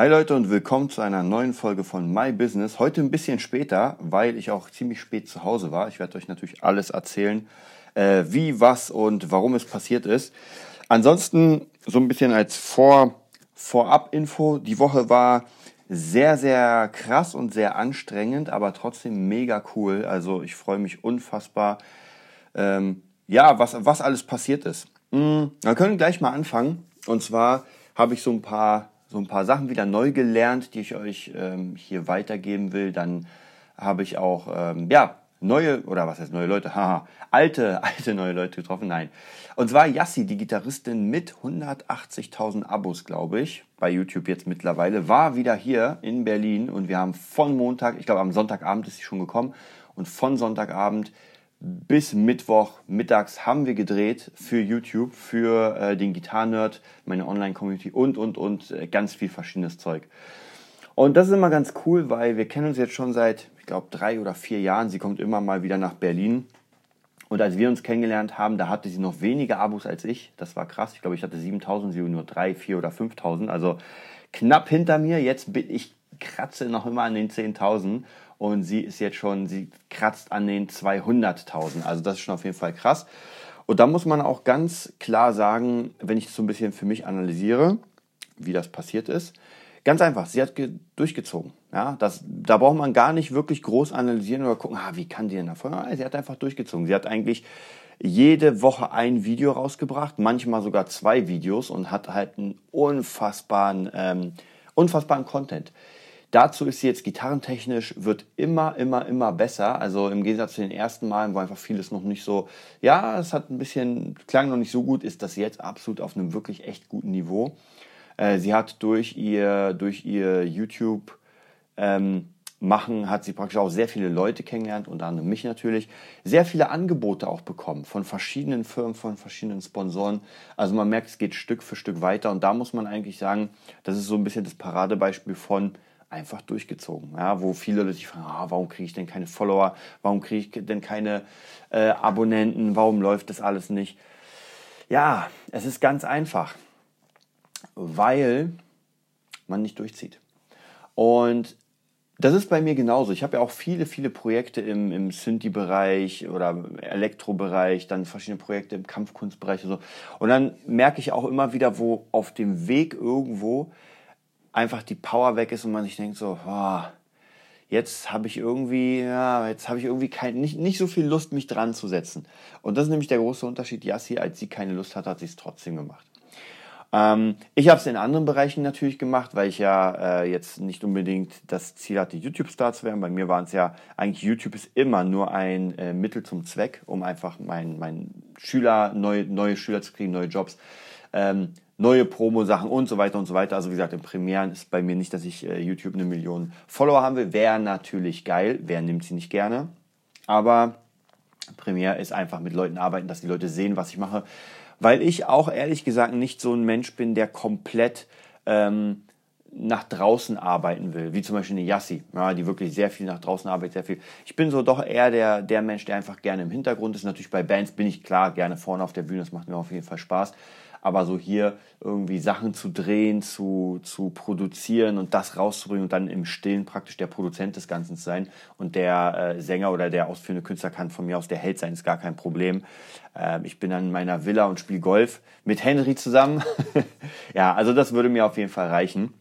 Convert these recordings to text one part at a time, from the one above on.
Hi Leute und willkommen zu einer neuen Folge von My Business. Heute ein bisschen später, weil ich auch ziemlich spät zu Hause war. Ich werde euch natürlich alles erzählen, äh, wie, was und warum es passiert ist. Ansonsten so ein bisschen als Vor Vorab-Info. Die Woche war sehr, sehr krass und sehr anstrengend, aber trotzdem mega cool. Also ich freue mich unfassbar, ähm, ja, was, was alles passiert ist. Mhm, wir können gleich mal anfangen. Und zwar habe ich so ein paar so ein paar Sachen wieder neu gelernt, die ich euch ähm, hier weitergeben will. Dann habe ich auch, ähm, ja, neue, oder was heißt neue Leute? Haha, alte, alte neue Leute getroffen. Nein. Und zwar Yassi, die Gitarristin mit 180.000 Abos, glaube ich, bei YouTube jetzt mittlerweile, war wieder hier in Berlin und wir haben von Montag, ich glaube am Sonntagabend ist sie schon gekommen und von Sonntagabend bis Mittwoch mittags haben wir gedreht für YouTube, für äh, den Gitarrenerd, meine Online-Community und, und, und äh, ganz viel verschiedenes Zeug. Und das ist immer ganz cool, weil wir kennen uns jetzt schon seit, ich glaube, drei oder vier Jahren. Sie kommt immer mal wieder nach Berlin. Und als wir uns kennengelernt haben, da hatte sie noch weniger Abos als ich. Das war krass. Ich glaube, ich hatte 7000, sie nur drei, vier oder 5000. Also knapp hinter mir. Jetzt bin ich kratze noch immer an den 10.000 und sie ist jetzt schon, sie kratzt an den 200.000. Also das ist schon auf jeden Fall krass. Und da muss man auch ganz klar sagen, wenn ich das so ein bisschen für mich analysiere, wie das passiert ist, ganz einfach, sie hat durchgezogen. Ja, das, da braucht man gar nicht wirklich groß analysieren oder gucken, ah, wie kann die denn davon? Sie hat einfach durchgezogen. Sie hat eigentlich jede Woche ein Video rausgebracht, manchmal sogar zwei Videos und hat halt einen unfassbaren, ähm, unfassbaren Content. Dazu ist sie jetzt gitarrentechnisch, wird immer, immer, immer besser. Also im Gegensatz zu den ersten Malen, wo einfach vieles noch nicht so, ja, es hat ein bisschen, klang noch nicht so gut, ist das jetzt absolut auf einem wirklich echt guten Niveau. Äh, sie hat durch ihr, durch ihr YouTube, ähm, machen, hat sie praktisch auch sehr viele Leute kennengelernt, unter anderem mich natürlich, sehr viele Angebote auch bekommen von verschiedenen Firmen, von verschiedenen Sponsoren. Also man merkt, es geht Stück für Stück weiter und da muss man eigentlich sagen, das ist so ein bisschen das Paradebeispiel von, einfach durchgezogen. Ja, wo viele Leute sich fragen, ah, warum kriege ich denn keine Follower, warum kriege ich denn keine äh, Abonnenten, warum läuft das alles nicht? Ja, es ist ganz einfach, weil man nicht durchzieht. Und das ist bei mir genauso. Ich habe ja auch viele, viele Projekte im, im Synthi-Bereich oder Elektrobereich, dann verschiedene Projekte im Kampfkunstbereich und so. Und dann merke ich auch immer wieder, wo auf dem Weg irgendwo einfach die Power weg ist und man sich denkt so, oh, jetzt habe ich irgendwie, ja, jetzt habe ich irgendwie kein, nicht, nicht so viel Lust, mich dran zu setzen. Und das ist nämlich der große Unterschied. Yassi, als sie keine Lust hat, hat sie es trotzdem gemacht. Ähm, ich habe es in anderen Bereichen natürlich gemacht, weil ich ja äh, jetzt nicht unbedingt das Ziel hatte, YouTube-Star zu werden. Bei mir waren es ja, eigentlich YouTube ist immer nur ein äh, Mittel zum Zweck, um einfach meinen mein Schüler, neue, neue Schüler zu kriegen, neue Jobs. Ähm, neue Promo-Sachen und so weiter und so weiter. Also wie gesagt, im Premieren ist bei mir nicht, dass ich äh, YouTube eine Million Follower haben will. Wäre natürlich geil. Wer nimmt sie nicht gerne? Aber Premiere ist einfach mit Leuten arbeiten, dass die Leute sehen, was ich mache. Weil ich auch ehrlich gesagt nicht so ein Mensch bin, der komplett ähm, nach draußen arbeiten will, wie zum Beispiel eine Yassi, ja, die wirklich sehr viel nach draußen arbeitet, sehr viel. Ich bin so doch eher der, der Mensch, der einfach gerne im Hintergrund ist. Natürlich bei Bands bin ich klar gerne vorne auf der Bühne, das macht mir auf jeden Fall Spaß aber so hier irgendwie Sachen zu drehen, zu, zu produzieren und das rauszubringen und dann im Stillen praktisch der Produzent des Ganzen zu sein und der äh, Sänger oder der ausführende Künstler kann von mir aus der Held sein, ist gar kein Problem. Äh, ich bin dann in meiner Villa und spiele Golf mit Henry zusammen. ja, also das würde mir auf jeden Fall reichen.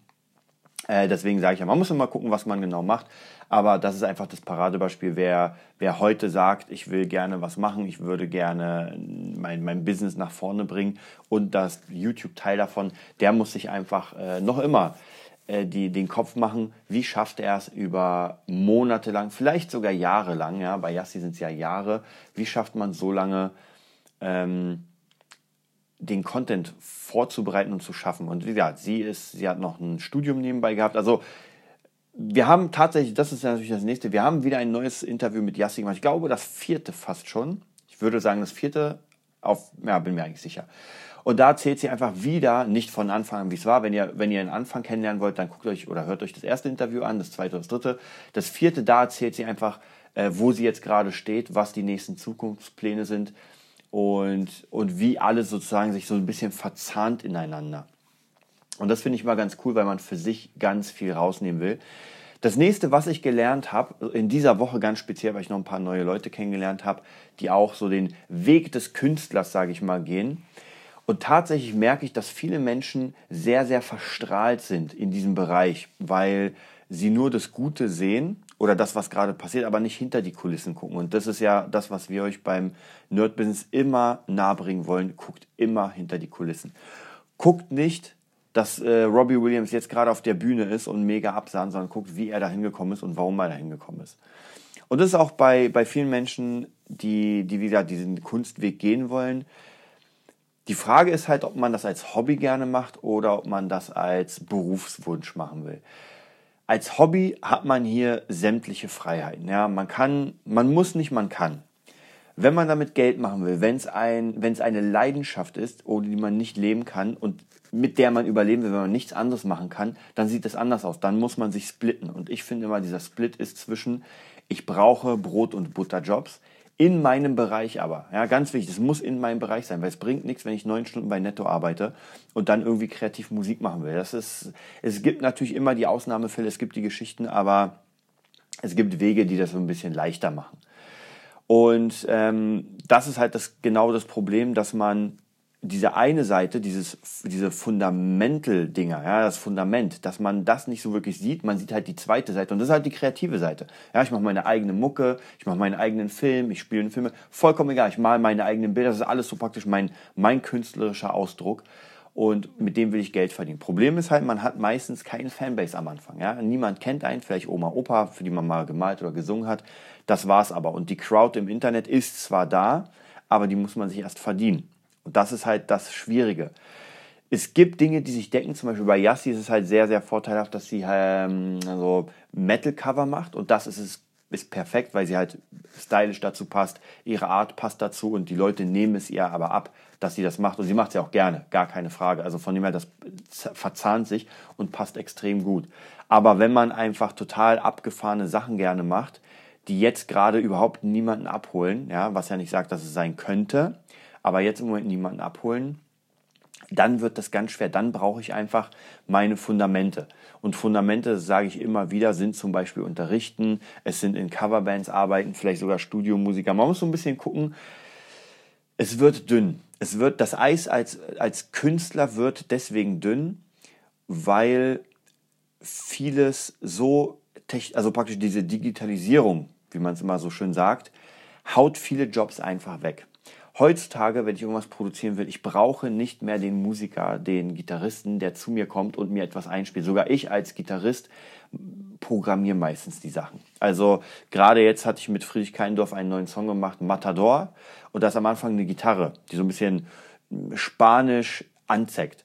Äh, deswegen sage ich ja, man muss immer gucken, was man genau macht. Aber das ist einfach das Paradebeispiel, wer, wer heute sagt, ich will gerne was machen, ich würde gerne mein, mein Business nach vorne bringen und das YouTube-Teil davon, der muss sich einfach äh, noch immer äh, die, den Kopf machen, wie schafft er es über Monate lang, vielleicht sogar Jahre lang, ja, bei Yassi sind es ja Jahre, wie schafft man so lange ähm, den Content vorzubereiten und zu schaffen. Und wie gesagt, sie ist, sie hat noch ein Studium nebenbei gehabt. Also wir haben tatsächlich, das ist natürlich das nächste, wir haben wieder ein neues Interview mit Yassi gemacht. Ich glaube, das vierte fast schon. Ich würde sagen, das vierte auf, ja, bin mir eigentlich sicher. Und da erzählt sie einfach wieder, nicht von Anfang an, wie es war. Wenn ihr, wenn ihr einen Anfang kennenlernen wollt, dann guckt euch oder hört euch das erste Interview an, das zweite, das dritte. Das vierte, da erzählt sie einfach, äh, wo sie jetzt gerade steht, was die nächsten Zukunftspläne sind und, und wie alles sozusagen sich so ein bisschen verzahnt ineinander. Und das finde ich mal ganz cool, weil man für sich ganz viel rausnehmen will. Das nächste, was ich gelernt habe, in dieser Woche ganz speziell, weil ich noch ein paar neue Leute kennengelernt habe, die auch so den Weg des Künstlers, sage ich mal, gehen. Und tatsächlich merke ich, dass viele Menschen sehr, sehr verstrahlt sind in diesem Bereich, weil sie nur das Gute sehen oder das, was gerade passiert, aber nicht hinter die Kulissen gucken. Und das ist ja das, was wir euch beim Nerd-Business immer nahebringen wollen. Guckt immer hinter die Kulissen. Guckt nicht, dass äh, Robbie Williams jetzt gerade auf der Bühne ist und mega absahnt, sondern guckt, wie er da hingekommen ist und warum er da hingekommen ist. Und das ist auch bei, bei vielen Menschen, die, die wieder diesen Kunstweg gehen wollen. Die Frage ist halt, ob man das als Hobby gerne macht oder ob man das als Berufswunsch machen will. Als Hobby hat man hier sämtliche Freiheiten. Ja, man kann, man muss nicht, man kann. Wenn man damit Geld machen will, wenn es ein, wenn es eine Leidenschaft ist, ohne die man nicht leben kann und mit der man überleben will, wenn man nichts anderes machen kann, dann sieht es anders aus. Dann muss man sich splitten. Und ich finde immer, dieser Split ist zwischen, ich brauche Brot- und Butterjobs, in meinem Bereich aber. Ja, ganz wichtig, es muss in meinem Bereich sein, weil es bringt nichts, wenn ich neun Stunden bei Netto arbeite und dann irgendwie kreativ Musik machen will. Das ist, es gibt natürlich immer die Ausnahmefälle, es gibt die Geschichten, aber es gibt Wege, die das so ein bisschen leichter machen. Und ähm, das ist halt das, genau das Problem, dass man diese eine Seite, dieses, diese Fundamental-Dinger, ja, das Fundament, dass man das nicht so wirklich sieht, man sieht halt die zweite Seite und das ist halt die kreative Seite. Ja, ich mache meine eigene Mucke, ich mache meinen eigenen Film, ich spiele Filme, vollkommen egal, ich male meine eigenen Bilder, das ist alles so praktisch mein, mein künstlerischer Ausdruck und mit dem will ich Geld verdienen. Problem ist halt, man hat meistens keinen Fanbase am Anfang. Ja? Niemand kennt einen, vielleicht Oma, Opa, für die man mal gemalt oder gesungen hat. Das war's aber. Und die Crowd im Internet ist zwar da, aber die muss man sich erst verdienen. Und das ist halt das Schwierige. Es gibt Dinge, die sich decken. Zum Beispiel bei Yassi ist es halt sehr, sehr vorteilhaft, dass sie ähm, also Metal-Cover macht. Und das ist es ist perfekt, weil sie halt stylisch dazu passt, ihre Art passt dazu und die Leute nehmen es ihr aber ab, dass sie das macht und sie macht es ja auch gerne, gar keine Frage. Also von dem her, das verzahnt sich und passt extrem gut. Aber wenn man einfach total abgefahrene Sachen gerne macht, die jetzt gerade überhaupt niemanden abholen, ja, was ja nicht sagt, dass es sein könnte, aber jetzt im Moment niemanden abholen, dann wird das ganz schwer. Dann brauche ich einfach meine Fundamente. Und Fundamente, sage ich immer wieder, sind zum Beispiel Unterrichten, es sind in Coverbands arbeiten, vielleicht sogar Studiomusiker. Man muss so ein bisschen gucken. Es wird dünn. Es wird, das Eis als, als Künstler wird deswegen dünn, weil vieles so, also praktisch diese Digitalisierung, wie man es immer so schön sagt, haut viele Jobs einfach weg heutzutage, wenn ich irgendwas produzieren will, ich brauche nicht mehr den Musiker, den Gitarristen, der zu mir kommt und mir etwas einspielt. Sogar ich als Gitarrist programmiere meistens die Sachen. Also gerade jetzt hatte ich mit Friedrich Keindorf einen neuen Song gemacht, Matador, und da ist am Anfang eine Gitarre, die so ein bisschen spanisch anzeigt.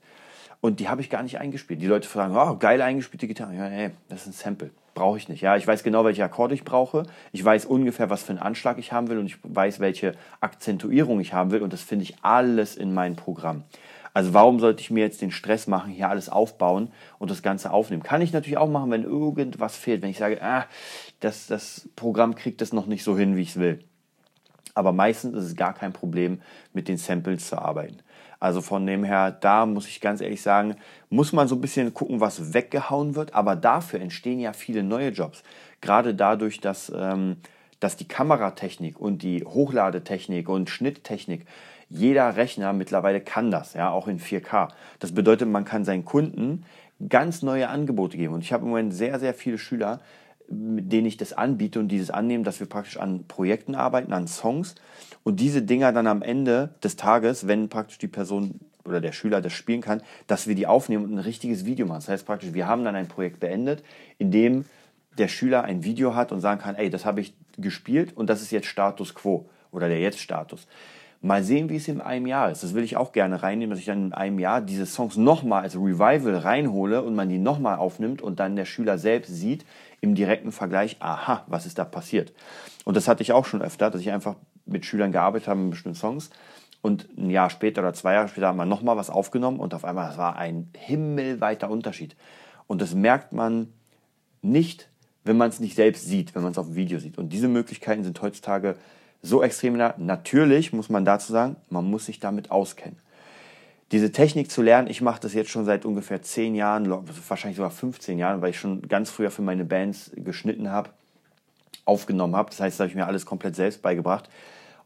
Und die habe ich gar nicht eingespielt. Die Leute fragen, oh, geil eingespielte Gitarre. Ja, ey, das ist ein Sample brauche ich nicht. Ja, ich weiß genau, welche Akkorde ich brauche. Ich weiß ungefähr, was für einen Anschlag ich haben will und ich weiß, welche Akzentuierung ich haben will und das finde ich alles in meinem Programm. Also warum sollte ich mir jetzt den Stress machen, hier alles aufbauen und das Ganze aufnehmen? Kann ich natürlich auch machen, wenn irgendwas fehlt, wenn ich sage, ah, das, das Programm kriegt das noch nicht so hin, wie ich es will. Aber meistens ist es gar kein Problem, mit den Samples zu arbeiten. Also von dem her, da muss ich ganz ehrlich sagen, muss man so ein bisschen gucken, was weggehauen wird. Aber dafür entstehen ja viele neue Jobs. Gerade dadurch, dass, ähm, dass die Kameratechnik und die Hochladetechnik und Schnitttechnik, jeder Rechner mittlerweile kann das, ja, auch in 4K. Das bedeutet, man kann seinen Kunden ganz neue Angebote geben. Und ich habe im Moment sehr, sehr viele Schüler, mit denen ich das anbiete und dieses annehmen, dass wir praktisch an Projekten arbeiten, an Songs und diese Dinger dann am Ende des Tages, wenn praktisch die Person oder der Schüler das spielen kann, dass wir die aufnehmen und ein richtiges Video machen. Das heißt praktisch, wir haben dann ein Projekt beendet, in dem der Schüler ein Video hat und sagen kann, ey, das habe ich gespielt und das ist jetzt Status Quo oder der Jetzt-Status. Mal sehen, wie es in einem Jahr ist. Das will ich auch gerne reinnehmen, dass ich dann in einem Jahr diese Songs nochmal als Revival reinhole und man die nochmal aufnimmt und dann der Schüler selbst sieht im direkten Vergleich, aha, was ist da passiert. Und das hatte ich auch schon öfter, dass ich einfach mit Schülern gearbeitet habe mit bestimmten Songs und ein Jahr später oder zwei Jahre später haben wir nochmal was aufgenommen und auf einmal, das war ein himmelweiter Unterschied. Und das merkt man nicht, wenn man es nicht selbst sieht, wenn man es auf dem Video sieht. Und diese Möglichkeiten sind heutzutage so extrem. Natürlich muss man dazu sagen, man muss sich damit auskennen. diese Technik zu lernen, ich mache das jetzt schon seit ungefähr zehn Jahren, wahrscheinlich sogar 15 Jahren, weil ich schon ganz früher für meine Bands geschnitten habe, aufgenommen habe. Das heißt, da habe ich mir alles komplett selbst beigebracht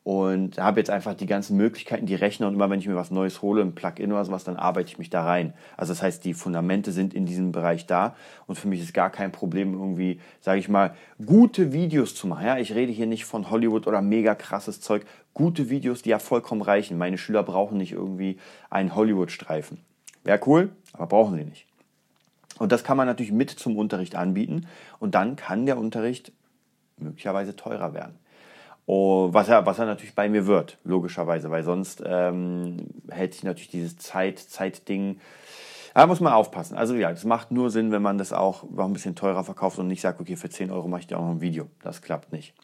und habe jetzt einfach die ganzen Möglichkeiten, die Rechner und immer wenn ich mir was Neues hole, ein Plugin oder sowas, dann arbeite ich mich da rein. Also das heißt, die Fundamente sind in diesem Bereich da und für mich ist gar kein Problem irgendwie, sage ich mal, gute Videos zu machen. Ja, ich rede hier nicht von Hollywood oder mega krasses Zeug, gute Videos, die ja vollkommen reichen. Meine Schüler brauchen nicht irgendwie einen Hollywood-Streifen. Wäre cool, aber brauchen sie nicht. Und das kann man natürlich mit zum Unterricht anbieten und dann kann der Unterricht möglicherweise teurer werden. Oh, was, er, was er natürlich bei mir wird, logischerweise, weil sonst ähm, hält sich natürlich dieses Zeit, Zeitding. Da muss man aufpassen. Also ja, es macht nur Sinn, wenn man das auch noch ein bisschen teurer verkauft und nicht sagt, okay, für 10 Euro mache ich dir auch noch ein Video. Das klappt nicht.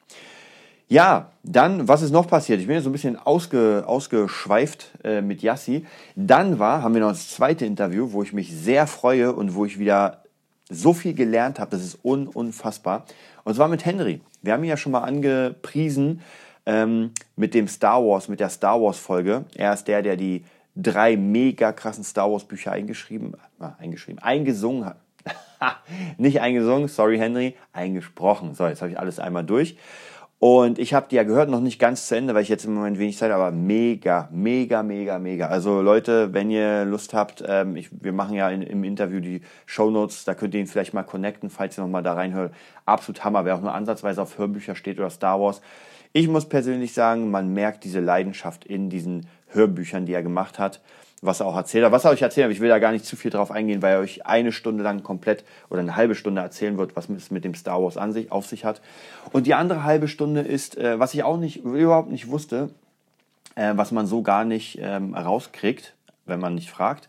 Ja, dann, was ist noch passiert? Ich bin jetzt so ein bisschen ausge, ausgeschweift äh, mit Yassi. Dann war, haben wir noch das zweite Interview, wo ich mich sehr freue und wo ich wieder so viel gelernt habe. Das ist un unfassbar. Und zwar mit Henry. Wir haben ihn ja schon mal angepriesen ähm, mit dem Star Wars, mit der Star Wars Folge. Er ist der, der die drei mega krassen Star Wars Bücher eingeschrieben, äh, eingeschrieben, eingesungen hat. Nicht eingesungen, sorry Henry, eingesprochen. So, jetzt habe ich alles einmal durch. Und ich habe die ja gehört, noch nicht ganz zu Ende, weil ich jetzt im Moment wenig Zeit habe, aber mega, mega, mega, mega. Also Leute, wenn ihr Lust habt, ähm, ich, wir machen ja in, im Interview die Show Notes, da könnt ihr ihn vielleicht mal connecten, falls ihr nochmal da reinhört. Absolut Hammer, wer auch nur ansatzweise auf Hörbücher steht oder Star Wars. Ich muss persönlich sagen, man merkt diese Leidenschaft in diesen Hörbüchern, die er gemacht hat was er auch erzählt hat. Was er euch erzählt hat, ich will da gar nicht zu viel drauf eingehen, weil er euch eine Stunde lang komplett oder eine halbe Stunde erzählen wird, was es mit dem Star Wars an sich, auf sich hat. Und die andere halbe Stunde ist, äh, was ich auch nicht, überhaupt nicht wusste, äh, was man so gar nicht ähm, rauskriegt, wenn man nicht fragt,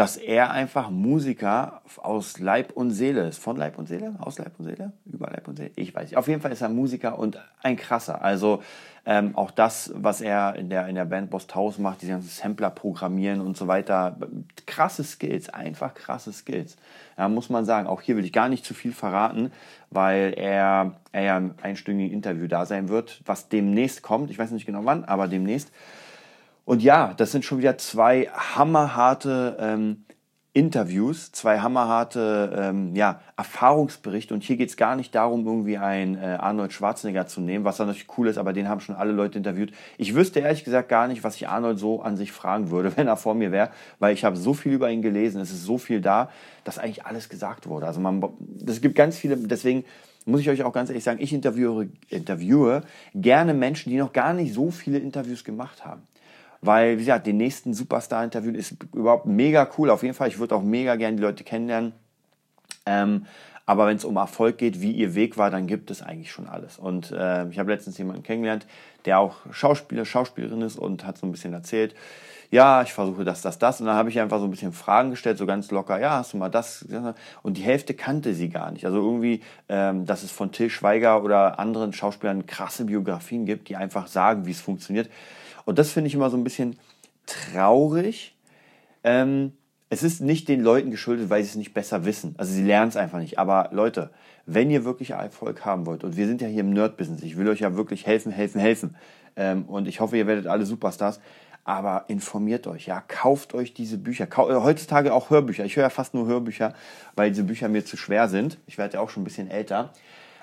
dass er einfach Musiker aus Leib und Seele ist. Von Leib und Seele? Aus Leib und Seele? Über Leib und Seele? Ich weiß nicht. Auf jeden Fall ist er Musiker und ein krasser. Also ähm, auch das, was er in der, in der Band Boss Taus macht, diese ganzen Sampler programmieren und so weiter. Krasse Skills, einfach krasse Skills. Ja, muss man sagen. Auch hier will ich gar nicht zu viel verraten, weil er, er ja im einstündigen Interview da sein wird, was demnächst kommt. Ich weiß nicht genau wann, aber demnächst. Und ja, das sind schon wieder zwei hammerharte ähm, Interviews, zwei hammerharte ähm, ja, Erfahrungsberichte. Und hier geht es gar nicht darum, irgendwie einen äh, Arnold Schwarzenegger zu nehmen, was dann natürlich cool ist, aber den haben schon alle Leute interviewt. Ich wüsste ehrlich gesagt gar nicht, was ich Arnold so an sich fragen würde, wenn er vor mir wäre, weil ich habe so viel über ihn gelesen, es ist so viel da, dass eigentlich alles gesagt wurde. Also man, es gibt ganz viele, deswegen muss ich euch auch ganz ehrlich sagen, ich interviewe, interviewe gerne Menschen, die noch gar nicht so viele Interviews gemacht haben weil, wie gesagt, den nächsten Superstar-Interview ist überhaupt mega cool. Auf jeden Fall, ich würde auch mega gerne die Leute kennenlernen. Ähm, aber wenn es um Erfolg geht, wie ihr Weg war, dann gibt es eigentlich schon alles. Und äh, ich habe letztens jemanden kennengelernt, der auch Schauspieler, Schauspielerin ist und hat so ein bisschen erzählt, ja, ich versuche das, das, das. Und dann habe ich einfach so ein bisschen Fragen gestellt, so ganz locker, ja, hast du mal das? Und die Hälfte kannte sie gar nicht. Also irgendwie, ähm, dass es von Till Schweiger oder anderen Schauspielern krasse Biografien gibt, die einfach sagen, wie es funktioniert. Und das finde ich immer so ein bisschen traurig. Ähm, es ist nicht den Leuten geschuldet, weil sie es nicht besser wissen. Also sie lernen es einfach nicht. Aber Leute, wenn ihr wirklich Erfolg haben wollt, und wir sind ja hier im Nerd-Business, ich will euch ja wirklich helfen, helfen, helfen. Ähm, und ich hoffe, ihr werdet alle Superstars. Aber informiert euch, ja, kauft euch diese Bücher. Kau äh, heutzutage auch Hörbücher. Ich höre ja fast nur Hörbücher, weil diese Bücher mir zu schwer sind. Ich werde ja auch schon ein bisschen älter.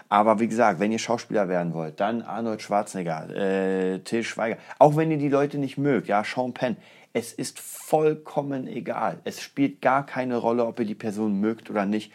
Aber wie gesagt, wenn ihr Schauspieler werden wollt, dann Arnold Schwarzenegger, äh, Till Schweiger. Auch wenn ihr die Leute nicht mögt, ja, Sean Penn. Es ist vollkommen egal. Es spielt gar keine Rolle, ob ihr die Person mögt oder nicht.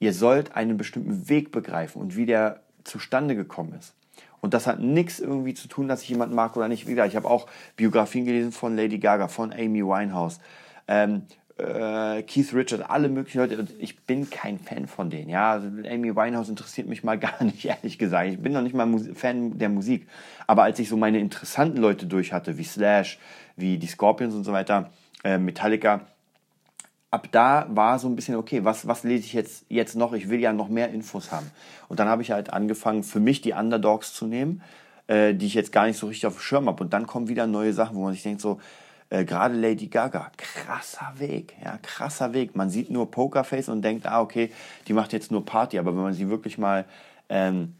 Ihr sollt einen bestimmten Weg begreifen und wie der zustande gekommen ist. Und das hat nichts irgendwie zu tun, dass ich jemanden mag oder nicht. Wie gesagt, ich habe auch Biografien gelesen von Lady Gaga, von Amy Winehouse. Ähm, äh, Keith Richards, alle möglichen Leute. Ich bin kein Fan von denen. Ja, also Amy Winehouse interessiert mich mal gar nicht, ehrlich gesagt. Ich bin noch nicht mal Fan der Musik. Aber als ich so meine interessanten Leute durch hatte, wie Slash, wie die Scorpions und so weiter, äh, Metallica, ab da war so ein bisschen, okay, was, was lese ich jetzt, jetzt noch? Ich will ja noch mehr Infos haben. Und dann habe ich halt angefangen, für mich die Underdogs zu nehmen, äh, die ich jetzt gar nicht so richtig auf dem Schirm habe. Und dann kommen wieder neue Sachen, wo man sich denkt so, äh, gerade Lady Gaga, krasser Weg, ja, krasser Weg. Man sieht nur Pokerface und denkt, ah, okay, die macht jetzt nur Party, aber wenn man sie wirklich mal ähm,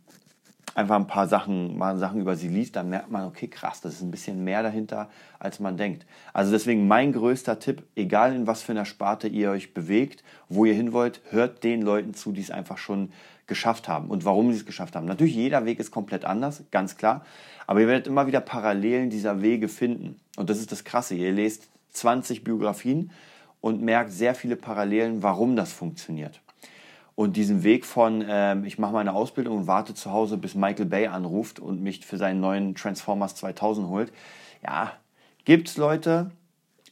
einfach ein paar Sachen, mal Sachen über sie liest, dann merkt man, okay, krass, das ist ein bisschen mehr dahinter, als man denkt. Also deswegen mein größter Tipp, egal in was für einer Sparte ihr euch bewegt, wo ihr hin wollt, hört den Leuten zu, die es einfach schon geschafft haben und warum sie es geschafft haben. Natürlich, jeder Weg ist komplett anders, ganz klar, aber ihr werdet immer wieder Parallelen dieser Wege finden. Und das ist das Krasse, ihr lest 20 Biografien und merkt sehr viele Parallelen, warum das funktioniert. Und diesen Weg von, ähm, ich mache meine Ausbildung und warte zu Hause, bis Michael Bay anruft und mich für seinen neuen Transformers 2000 holt. Ja, gibt's Leute.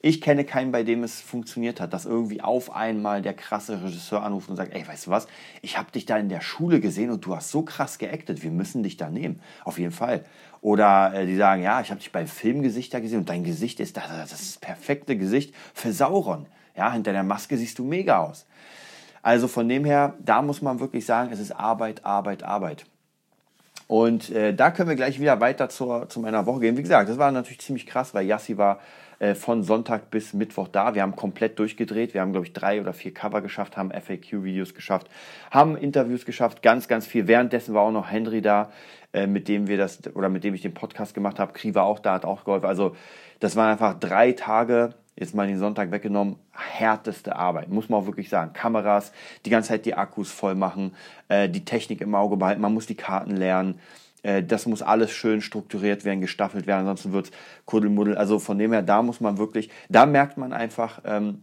Ich kenne keinen, bei dem es funktioniert hat, dass irgendwie auf einmal der krasse Regisseur anruft und sagt, ey, weißt du was, ich habe dich da in der Schule gesehen und du hast so krass geactet, wir müssen dich da nehmen, auf jeden Fall. Oder äh, die sagen, ja, ich habe dich beim Filmgesichter gesehen und dein Gesicht ist das, das, ist das perfekte Gesicht für Sauron. Ja, hinter der Maske siehst du mega aus. Also von dem her, da muss man wirklich sagen, es ist Arbeit, Arbeit, Arbeit. Und äh, da können wir gleich wieder weiter zur, zu meiner Woche gehen. Wie gesagt, das war natürlich ziemlich krass, weil Yassi war äh, von Sonntag bis Mittwoch da. Wir haben komplett durchgedreht. Wir haben, glaube ich, drei oder vier Cover geschafft, haben FAQ-Videos geschafft, haben Interviews geschafft, ganz, ganz viel. Währenddessen war auch noch Henry da, äh, mit dem wir das, oder mit dem ich den Podcast gemacht habe. Kri war auch da, hat auch geholfen. Also das waren einfach drei Tage jetzt mal den Sonntag weggenommen, härteste Arbeit, muss man auch wirklich sagen. Kameras, die ganze Zeit die Akkus voll machen, äh, die Technik im Auge behalten, man muss die Karten lernen. Äh, das muss alles schön strukturiert werden, gestaffelt werden, ansonsten wird es Kuddelmuddel. Also von dem her, da muss man wirklich, da merkt man einfach, ähm,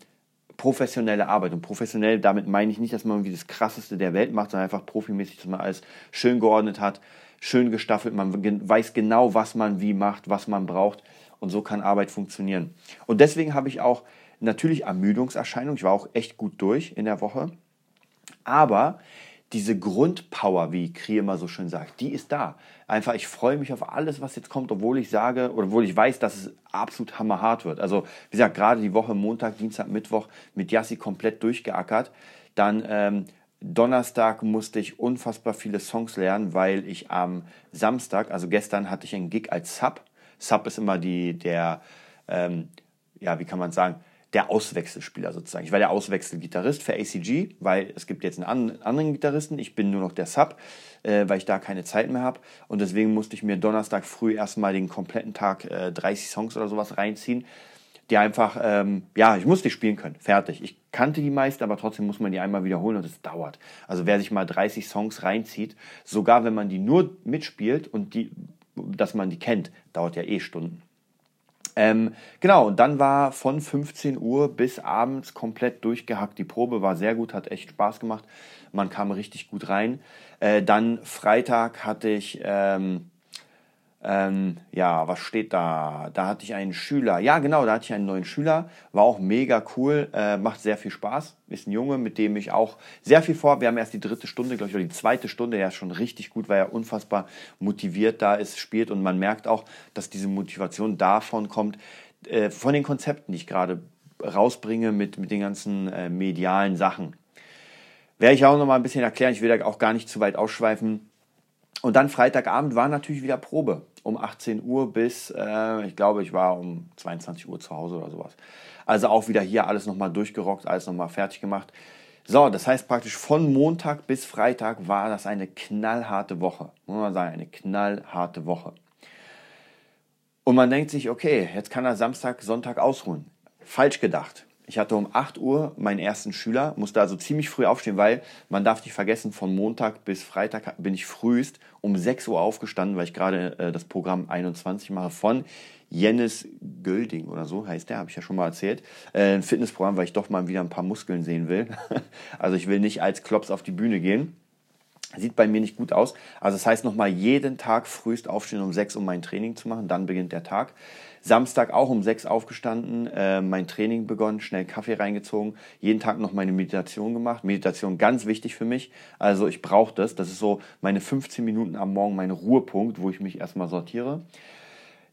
professionelle Arbeit. Und professionell, damit meine ich nicht, dass man irgendwie das Krasseste der Welt macht, sondern einfach profimäßig, dass man alles schön geordnet hat, schön gestaffelt, man weiß genau, was man wie macht, was man braucht. Und so kann Arbeit funktionieren. Und deswegen habe ich auch natürlich Ermüdungserscheinungen. Ich war auch echt gut durch in der Woche. Aber diese Grundpower, wie Krie immer so schön sagt, die ist da. Einfach, ich freue mich auf alles, was jetzt kommt, obwohl ich sage, oder obwohl ich weiß, dass es absolut hammerhart wird. Also, wie gesagt, gerade die Woche Montag, Dienstag, Mittwoch mit Yassi komplett durchgeackert. Dann ähm, Donnerstag musste ich unfassbar viele Songs lernen, weil ich am Samstag, also gestern, hatte ich einen Gig als Sub Sub ist immer die, der, ähm, ja, wie kann man sagen, der Auswechselspieler sozusagen. Ich war der Auswechselgitarrist für ACG, weil es gibt jetzt einen anderen Gitarristen. Ich bin nur noch der Sub, äh, weil ich da keine Zeit mehr habe. Und deswegen musste ich mir Donnerstag früh erstmal den kompletten Tag äh, 30 Songs oder sowas reinziehen, die einfach, ähm, ja, ich musste die spielen können. Fertig. Ich kannte die meisten, aber trotzdem muss man die einmal wiederholen und es dauert. Also wer sich mal 30 Songs reinzieht, sogar wenn man die nur mitspielt und die dass man die kennt, dauert ja eh Stunden. Ähm, genau, und dann war von 15 Uhr bis abends komplett durchgehackt. Die Probe war sehr gut, hat echt Spaß gemacht. Man kam richtig gut rein. Äh, dann Freitag hatte ich ähm, ähm, ja, was steht da? Da hatte ich einen Schüler. Ja, genau, da hatte ich einen neuen Schüler. War auch mega cool. Äh, macht sehr viel Spaß. Ist ein Junge, mit dem ich auch sehr viel vor. Wir haben erst die dritte Stunde, glaube ich, oder die zweite Stunde. Er ist schon richtig gut, weil er unfassbar motiviert da ist, spielt. Und man merkt auch, dass diese Motivation davon kommt, äh, von den Konzepten, die ich gerade rausbringe mit, mit den ganzen äh, medialen Sachen. Werde ich auch noch mal ein bisschen erklären. Ich will da auch gar nicht zu weit ausschweifen und dann Freitagabend war natürlich wieder Probe. Um 18 Uhr bis, äh, ich glaube, ich war um 22 Uhr zu Hause oder sowas. Also auch wieder hier alles nochmal durchgerockt, alles nochmal fertig gemacht. So, das heißt praktisch von Montag bis Freitag war das eine knallharte Woche. Muss man sagen, eine knallharte Woche. Und man denkt sich, okay, jetzt kann er Samstag, Sonntag ausruhen. Falsch gedacht. Ich hatte um 8 Uhr meinen ersten Schüler, musste also ziemlich früh aufstehen, weil man darf nicht vergessen, von Montag bis Freitag bin ich frühest um 6 Uhr aufgestanden, weil ich gerade äh, das Programm 21 mache von Jennis Gölding oder so heißt der, habe ich ja schon mal erzählt. Äh, ein Fitnessprogramm, weil ich doch mal wieder ein paar Muskeln sehen will. also ich will nicht als Klops auf die Bühne gehen. Sieht bei mir nicht gut aus. Also das heißt nochmal jeden Tag frühest aufstehen um 6 um mein Training zu machen, dann beginnt der Tag. Samstag auch um sechs aufgestanden, äh, mein Training begonnen, schnell Kaffee reingezogen, jeden Tag noch meine Meditation gemacht. Meditation ganz wichtig für mich. Also ich brauche das. Das ist so meine 15 Minuten am Morgen, mein Ruhepunkt, wo ich mich erstmal sortiere.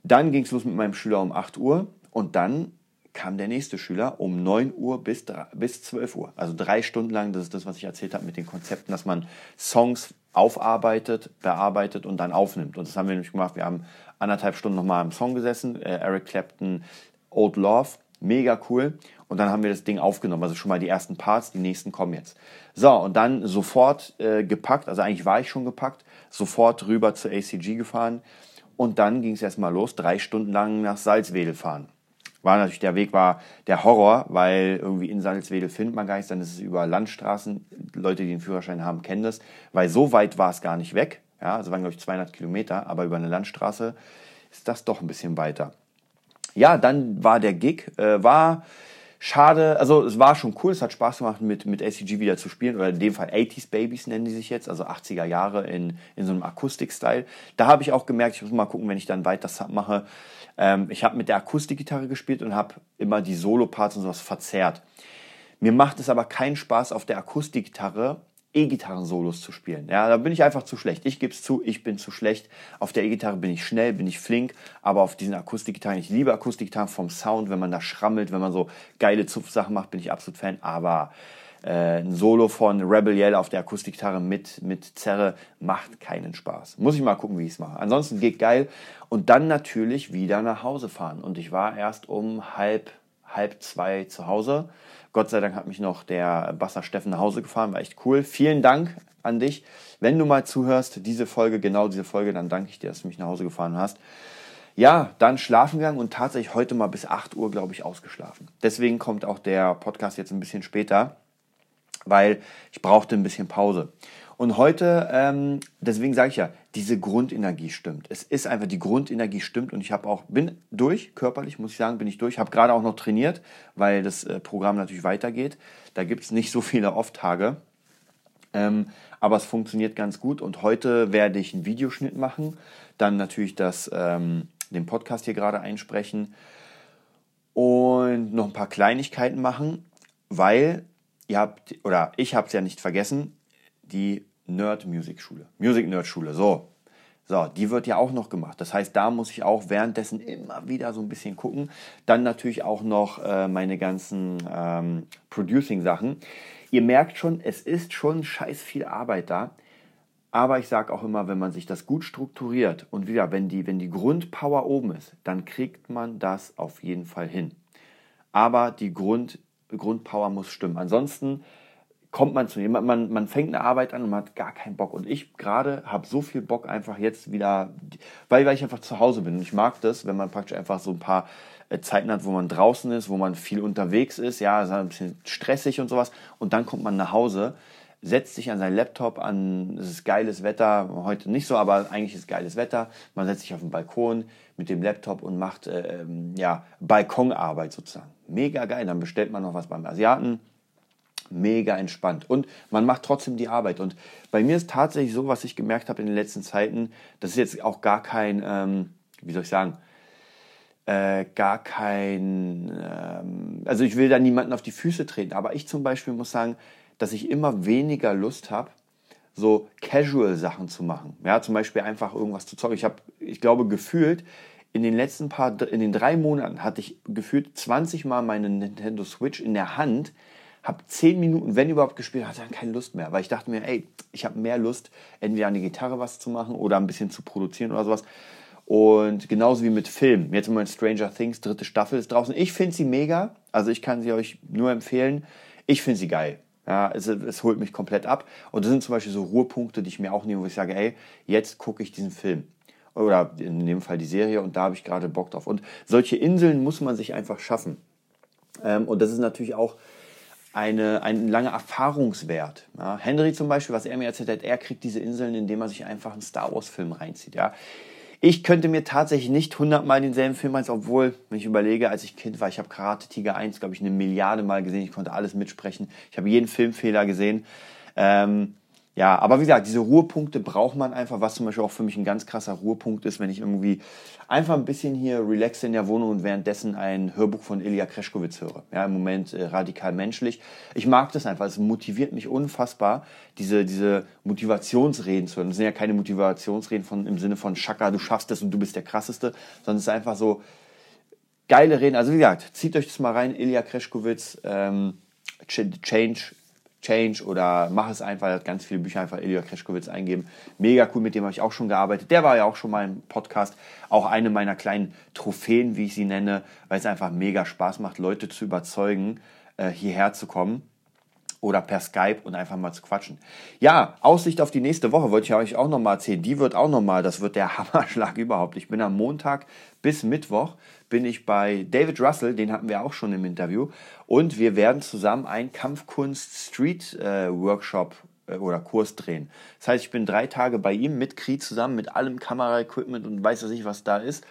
Dann ging es los mit meinem Schüler um 8 Uhr und dann kam der nächste Schüler um 9 Uhr bis, bis 12 Uhr. Also drei Stunden lang, das ist das, was ich erzählt habe mit den Konzepten, dass man Songs aufarbeitet, bearbeitet und dann aufnimmt. Und das haben wir nämlich gemacht. Wir haben anderthalb Stunden nochmal am Song gesessen. Äh, Eric Clapton, Old Love. Mega cool. Und dann haben wir das Ding aufgenommen. Also schon mal die ersten Parts, die nächsten kommen jetzt. So, und dann sofort äh, gepackt, also eigentlich war ich schon gepackt, sofort rüber zur ACG gefahren. Und dann ging es erstmal los, drei Stunden lang nach Salzwedel fahren. War natürlich, der Weg war der Horror, weil irgendwie in Salzwedel findet man gar nichts, dann ist es über Landstraßen. Leute, die den Führerschein haben, kennen das, weil so weit war es gar nicht weg. Ja, also waren, glaube ich, 200 Kilometer, aber über eine Landstraße ist das doch ein bisschen weiter. Ja, dann war der Gig, äh, war schade, also es war schon cool, es hat Spaß gemacht, mit, mit ACG wieder zu spielen, oder in dem Fall 80s Babies nennen die sich jetzt, also 80er Jahre in, in so einem Akustik-Style. Da habe ich auch gemerkt, ich muss mal gucken, wenn ich dann weiter Sub mache. Ähm, ich habe mit der Akustikgitarre gespielt und habe immer die Solo-Parts und sowas verzerrt. Mir macht es aber keinen Spaß, auf der Akustikgitarre E-Gitarren-Solos zu spielen. Ja, da bin ich einfach zu schlecht. Ich gebe es zu, ich bin zu schlecht. Auf der E-Gitarre bin ich schnell, bin ich flink, aber auf diesen Akustikgitarren, ich liebe Akustikgitarren vom Sound, wenn man da schrammelt, wenn man so geile Zupfsachen macht, bin ich absolut Fan, aber äh, ein Solo von Rebel Yell auf der Akustikgitarre mit, mit Zerre macht keinen Spaß. Muss ich mal gucken, wie ich es mache. Ansonsten geht geil. Und dann natürlich wieder nach Hause fahren. Und ich war erst um halb, halb zwei zu Hause Gott sei Dank hat mich noch der Basser Steffen nach Hause gefahren, war echt cool. Vielen Dank an dich. Wenn du mal zuhörst, diese Folge, genau diese Folge, dann danke ich dir, dass du mich nach Hause gefahren hast. Ja, dann schlafen gegangen und tatsächlich heute mal bis 8 Uhr, glaube ich, ausgeschlafen. Deswegen kommt auch der Podcast jetzt ein bisschen später, weil ich brauchte ein bisschen Pause. Und heute, ähm, deswegen sage ich ja, diese Grundenergie stimmt. Es ist einfach, die Grundenergie stimmt und ich habe auch, bin durch, körperlich muss ich sagen, bin ich durch. Habe gerade auch noch trainiert, weil das äh, Programm natürlich weitergeht. Da gibt es nicht so viele Off-Tage. Ähm, aber es funktioniert ganz gut und heute werde ich einen Videoschnitt machen, dann natürlich das, ähm, den Podcast hier gerade einsprechen und noch ein paar Kleinigkeiten machen, weil ihr habt, oder ich habe es ja nicht vergessen, die Nerd Music Schule. Music Nerd Schule, so. So, die wird ja auch noch gemacht. Das heißt, da muss ich auch währenddessen immer wieder so ein bisschen gucken. Dann natürlich auch noch äh, meine ganzen ähm, Producing-Sachen. Ihr merkt schon, es ist schon scheiß viel Arbeit da. Aber ich sage auch immer, wenn man sich das gut strukturiert und wieder, wenn die, wenn die Grundpower oben ist, dann kriegt man das auf jeden Fall hin. Aber die Grund, Grundpower muss stimmen. Ansonsten kommt man zu jemandem, man, man fängt eine Arbeit an und man hat gar keinen Bock. Und ich gerade habe so viel Bock einfach jetzt wieder, weil, weil ich einfach zu Hause bin. Und ich mag das, wenn man praktisch einfach so ein paar äh, Zeiten hat, wo man draußen ist, wo man viel unterwegs ist, ja, ist ein bisschen stressig und sowas. Und dann kommt man nach Hause, setzt sich an seinen Laptop an, es ist geiles Wetter, heute nicht so, aber eigentlich ist geiles Wetter. Man setzt sich auf den Balkon mit dem Laptop und macht äh, ähm, ja, Balkonarbeit sozusagen. Mega geil. Dann bestellt man noch was beim Asiaten mega entspannt. Und man macht trotzdem die Arbeit. Und bei mir ist tatsächlich so, was ich gemerkt habe in den letzten Zeiten, das ist jetzt auch gar kein, ähm, wie soll ich sagen, äh, gar kein, ähm, also ich will da niemanden auf die Füße treten, aber ich zum Beispiel muss sagen, dass ich immer weniger Lust habe, so Casual-Sachen zu machen. Ja, zum Beispiel einfach irgendwas zu zocken. Ich habe, ich glaube, gefühlt in den letzten paar, in den drei Monaten hatte ich gefühlt 20 Mal meine Nintendo Switch in der Hand, habe zehn Minuten, wenn überhaupt, gespielt, hatte dann keine Lust mehr, weil ich dachte mir, ey, ich habe mehr Lust, entweder an die Gitarre was zu machen oder ein bisschen zu produzieren oder sowas. Und genauso wie mit Film. Jetzt im Moment Stranger Things, dritte Staffel ist draußen. Ich finde sie mega. Also ich kann sie euch nur empfehlen. Ich finde sie geil. Ja, es, es holt mich komplett ab. Und das sind zum Beispiel so Ruhepunkte, die ich mir auch nehme, wo ich sage, ey, jetzt gucke ich diesen Film. Oder in dem Fall die Serie und da habe ich gerade Bock drauf. Und solche Inseln muss man sich einfach schaffen. Ähm, und das ist natürlich auch eine, ein langer Erfahrungswert. Ja, Henry zum Beispiel, was er mir erzählt hat, er kriegt diese Inseln, indem er sich einfach einen Star Wars-Film reinzieht. Ja. Ich könnte mir tatsächlich nicht hundertmal denselben Film als, obwohl, wenn ich überlege, als ich Kind war, ich habe Karate Tiger 1, glaube ich, eine Milliarde Mal gesehen, ich konnte alles mitsprechen, ich habe jeden Filmfehler gesehen. Ähm, ja, aber wie gesagt, diese Ruhepunkte braucht man einfach, was zum Beispiel auch für mich ein ganz krasser Ruhepunkt ist, wenn ich irgendwie einfach ein bisschen hier relaxe in der Wohnung und währenddessen ein Hörbuch von Ilya Kreschkowitz höre. Ja, im Moment äh, radikal menschlich. Ich mag das einfach, es motiviert mich unfassbar, diese, diese Motivationsreden zu hören. Das sind ja keine Motivationsreden von, im Sinne von Schaka, du schaffst es und du bist der Krasseste, sondern es ist einfach so geile Reden. Also wie gesagt, zieht euch das mal rein, Ilya Kreschkowitz, ähm, Change Change oder mach es einfach. Er hat ganz viele Bücher einfach Ilya Kreschkowitz eingeben. Mega cool, mit dem habe ich auch schon gearbeitet. Der war ja auch schon mal im Podcast. Auch eine meiner kleinen Trophäen, wie ich sie nenne, weil es einfach mega Spaß macht, Leute zu überzeugen, äh, hierher zu kommen oder per Skype und einfach mal zu quatschen. Ja, Aussicht auf die nächste Woche wollte ich euch auch nochmal erzählen. Die wird auch nochmal, das wird der Hammerschlag überhaupt. Ich bin am Montag bis Mittwoch bin ich bei David Russell, den hatten wir auch schon im Interview, und wir werden zusammen einen Kampfkunst Street äh, äh, oder Kurs drehen. Das heißt, ich bin drei Tage bei ihm mit Kri zusammen, mit allem Kameraequipment und weiß ich, was da ist.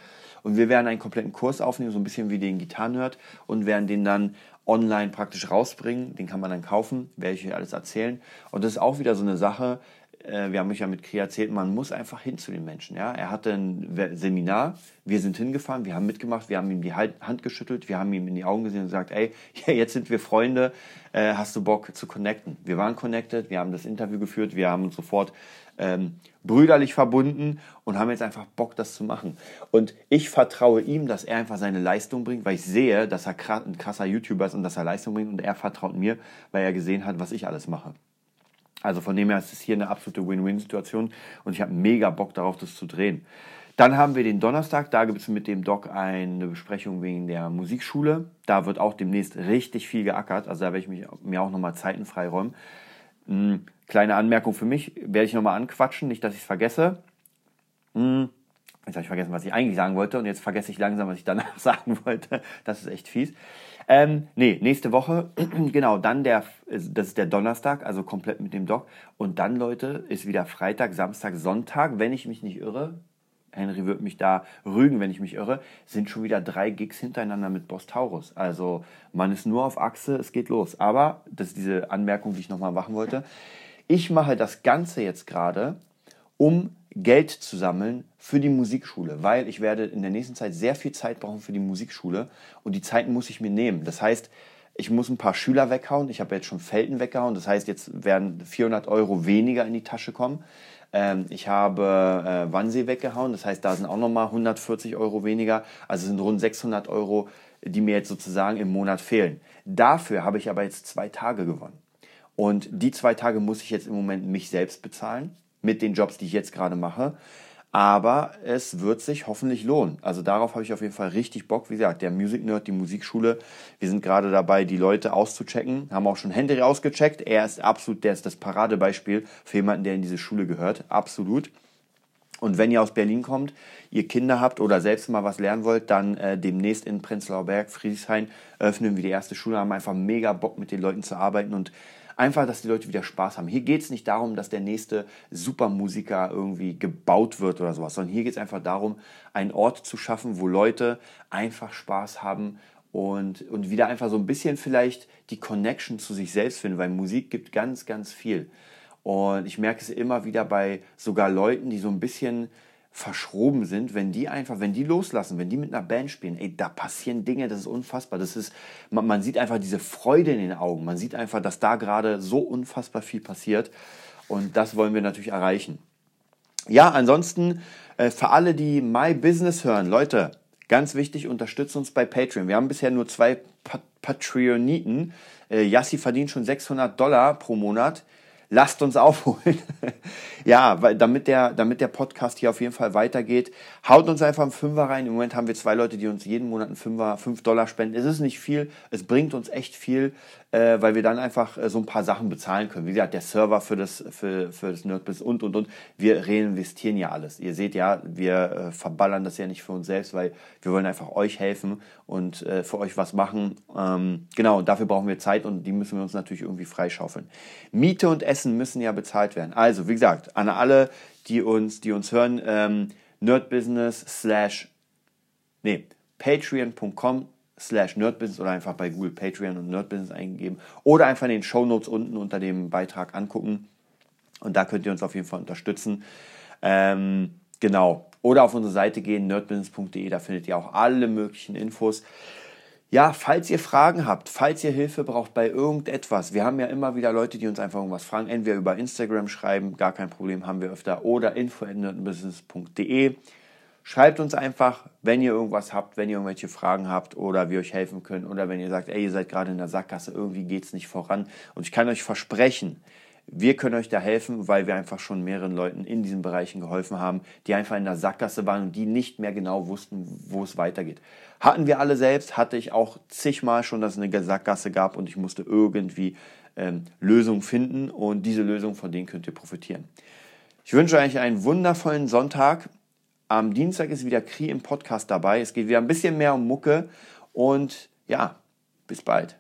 Und wir werden einen kompletten Kurs aufnehmen, so ein bisschen wie den Gitarrenhört und werden den dann online praktisch rausbringen. Den kann man dann kaufen, werde ich euch alles erzählen. Und das ist auch wieder so eine Sache, äh, wir haben mich ja mit Kri erzählt, man muss einfach hin zu den Menschen. Ja? Er hatte ein Seminar, wir sind hingefahren, wir haben mitgemacht, wir haben ihm die Hand geschüttelt, wir haben ihm in die Augen gesehen und gesagt, ey, jetzt sind wir Freunde, äh, hast du Bock zu connecten? Wir waren connected, wir haben das Interview geführt, wir haben uns sofort ähm, brüderlich verbunden und haben jetzt einfach Bock, das zu machen. Und ich vertraue ihm, dass er einfach seine Leistung bringt, weil ich sehe, dass er ein krasser YouTuber ist und dass er Leistung bringt und er vertraut mir, weil er gesehen hat, was ich alles mache. Also von dem her ist es hier eine absolute Win-Win-Situation und ich habe mega Bock darauf, das zu drehen. Dann haben wir den Donnerstag, da gibt es mit dem Doc eine Besprechung wegen der Musikschule. Da wird auch demnächst richtig viel geackert, also da werde ich mich, mir auch nochmal Zeiten freiräumen. Kleine Anmerkung für mich, werde ich nochmal anquatschen, nicht, dass ich es vergesse. Hm, jetzt habe ich vergessen, was ich eigentlich sagen wollte und jetzt vergesse ich langsam, was ich danach sagen wollte. Das ist echt fies. Ähm, nee, nächste Woche, genau, dann der, das ist der Donnerstag, also komplett mit dem Doc. Und dann, Leute, ist wieder Freitag, Samstag, Sonntag, wenn ich mich nicht irre. Henry wird mich da rügen, wenn ich mich irre, sind schon wieder drei Gigs hintereinander mit Boss Taurus. Also man ist nur auf Achse, es geht los. Aber, das ist diese Anmerkung, die ich nochmal machen wollte. Ich mache das Ganze jetzt gerade, um Geld zu sammeln für die Musikschule, weil ich werde in der nächsten Zeit sehr viel Zeit brauchen für die Musikschule und die Zeit muss ich mir nehmen. Das heißt, ich muss ein paar Schüler weghauen. Ich habe jetzt schon Felten weggehauen. Das heißt, jetzt werden 400 Euro weniger in die Tasche kommen. Ähm, ich habe äh, Wannsee weggehauen. Das heißt, da sind auch nochmal 140 Euro weniger. Also sind rund 600 Euro, die mir jetzt sozusagen im Monat fehlen. Dafür habe ich aber jetzt zwei Tage gewonnen. Und die zwei Tage muss ich jetzt im Moment mich selbst bezahlen mit den Jobs, die ich jetzt gerade mache. Aber es wird sich hoffentlich lohnen. Also darauf habe ich auf jeden Fall richtig Bock. Wie gesagt, der Music Nerd, die Musikschule. Wir sind gerade dabei, die Leute auszuchecken. Haben auch schon Henry ausgecheckt. Er ist absolut, der ist das Paradebeispiel für jemanden, der in diese Schule gehört. Absolut. Und wenn ihr aus Berlin kommt, ihr Kinder habt oder selbst mal was lernen wollt, dann äh, demnächst in Prenzlauer Berg, Friedrichshain, öffnen wir die erste Schule, haben einfach mega Bock mit den Leuten zu arbeiten und Einfach, dass die Leute wieder Spaß haben. Hier geht es nicht darum, dass der nächste Supermusiker irgendwie gebaut wird oder sowas, sondern hier geht es einfach darum, einen Ort zu schaffen, wo Leute einfach Spaß haben und, und wieder einfach so ein bisschen vielleicht die Connection zu sich selbst finden, weil Musik gibt ganz, ganz viel. Und ich merke es immer wieder bei sogar Leuten, die so ein bisschen verschroben sind, wenn die einfach, wenn die loslassen, wenn die mit einer Band spielen, ey, da passieren Dinge, das ist unfassbar. Das ist, man, man sieht einfach diese Freude in den Augen. Man sieht einfach, dass da gerade so unfassbar viel passiert. Und das wollen wir natürlich erreichen. Ja, ansonsten äh, für alle, die My Business hören, Leute, ganz wichtig, unterstützt uns bei Patreon. Wir haben bisher nur zwei Pat Patreoniten. Äh, Yassi verdient schon 600 Dollar pro Monat lasst uns aufholen. ja, weil damit der, damit der Podcast hier auf jeden Fall weitergeht, haut uns einfach einen Fünfer rein. Im Moment haben wir zwei Leute, die uns jeden Monat einen Fünfer, fünf Dollar spenden. Es ist nicht viel, es bringt uns echt viel, äh, weil wir dann einfach äh, so ein paar Sachen bezahlen können. Wie gesagt, der Server für das, für, für das Nerdbiz und, und, und. Wir reinvestieren ja alles. Ihr seht ja, wir äh, verballern das ja nicht für uns selbst, weil wir wollen einfach euch helfen und äh, für euch was machen. Ähm, genau, und dafür brauchen wir Zeit und die müssen wir uns natürlich irgendwie freischaufeln. Miete und Essen müssen ja bezahlt werden. Also, wie gesagt, an alle, die uns, die uns hören, ähm, nerdbusiness slash, nee, patreon.com slash nerdbusiness oder einfach bei Google Patreon und Nerdbusiness eingeben oder einfach in den Show Notes unten unter dem Beitrag angucken und da könnt ihr uns auf jeden Fall unterstützen. Ähm, genau. Oder auf unsere Seite gehen, nerdbusiness.de, da findet ihr auch alle möglichen Infos. Ja, falls ihr Fragen habt, falls ihr Hilfe braucht bei irgendetwas, wir haben ja immer wieder Leute, die uns einfach irgendwas fragen, entweder über Instagram schreiben, gar kein Problem, haben wir öfter, oder info.nerdbusiness.de Schreibt uns einfach, wenn ihr irgendwas habt, wenn ihr irgendwelche Fragen habt oder wir euch helfen können oder wenn ihr sagt, ey, ihr seid gerade in der Sackgasse, irgendwie geht es nicht voran. Und ich kann euch versprechen, wir können euch da helfen, weil wir einfach schon mehreren Leuten in diesen Bereichen geholfen haben, die einfach in der Sackgasse waren und die nicht mehr genau wussten, wo es weitergeht. Hatten wir alle selbst, hatte ich auch zigmal schon, dass es eine Sackgasse gab und ich musste irgendwie ähm, Lösungen finden und diese Lösungen, von denen könnt ihr profitieren. Ich wünsche euch einen wundervollen Sonntag. Am Dienstag ist wieder Kri im Podcast dabei. Es geht wieder ein bisschen mehr um Mucke und ja, bis bald.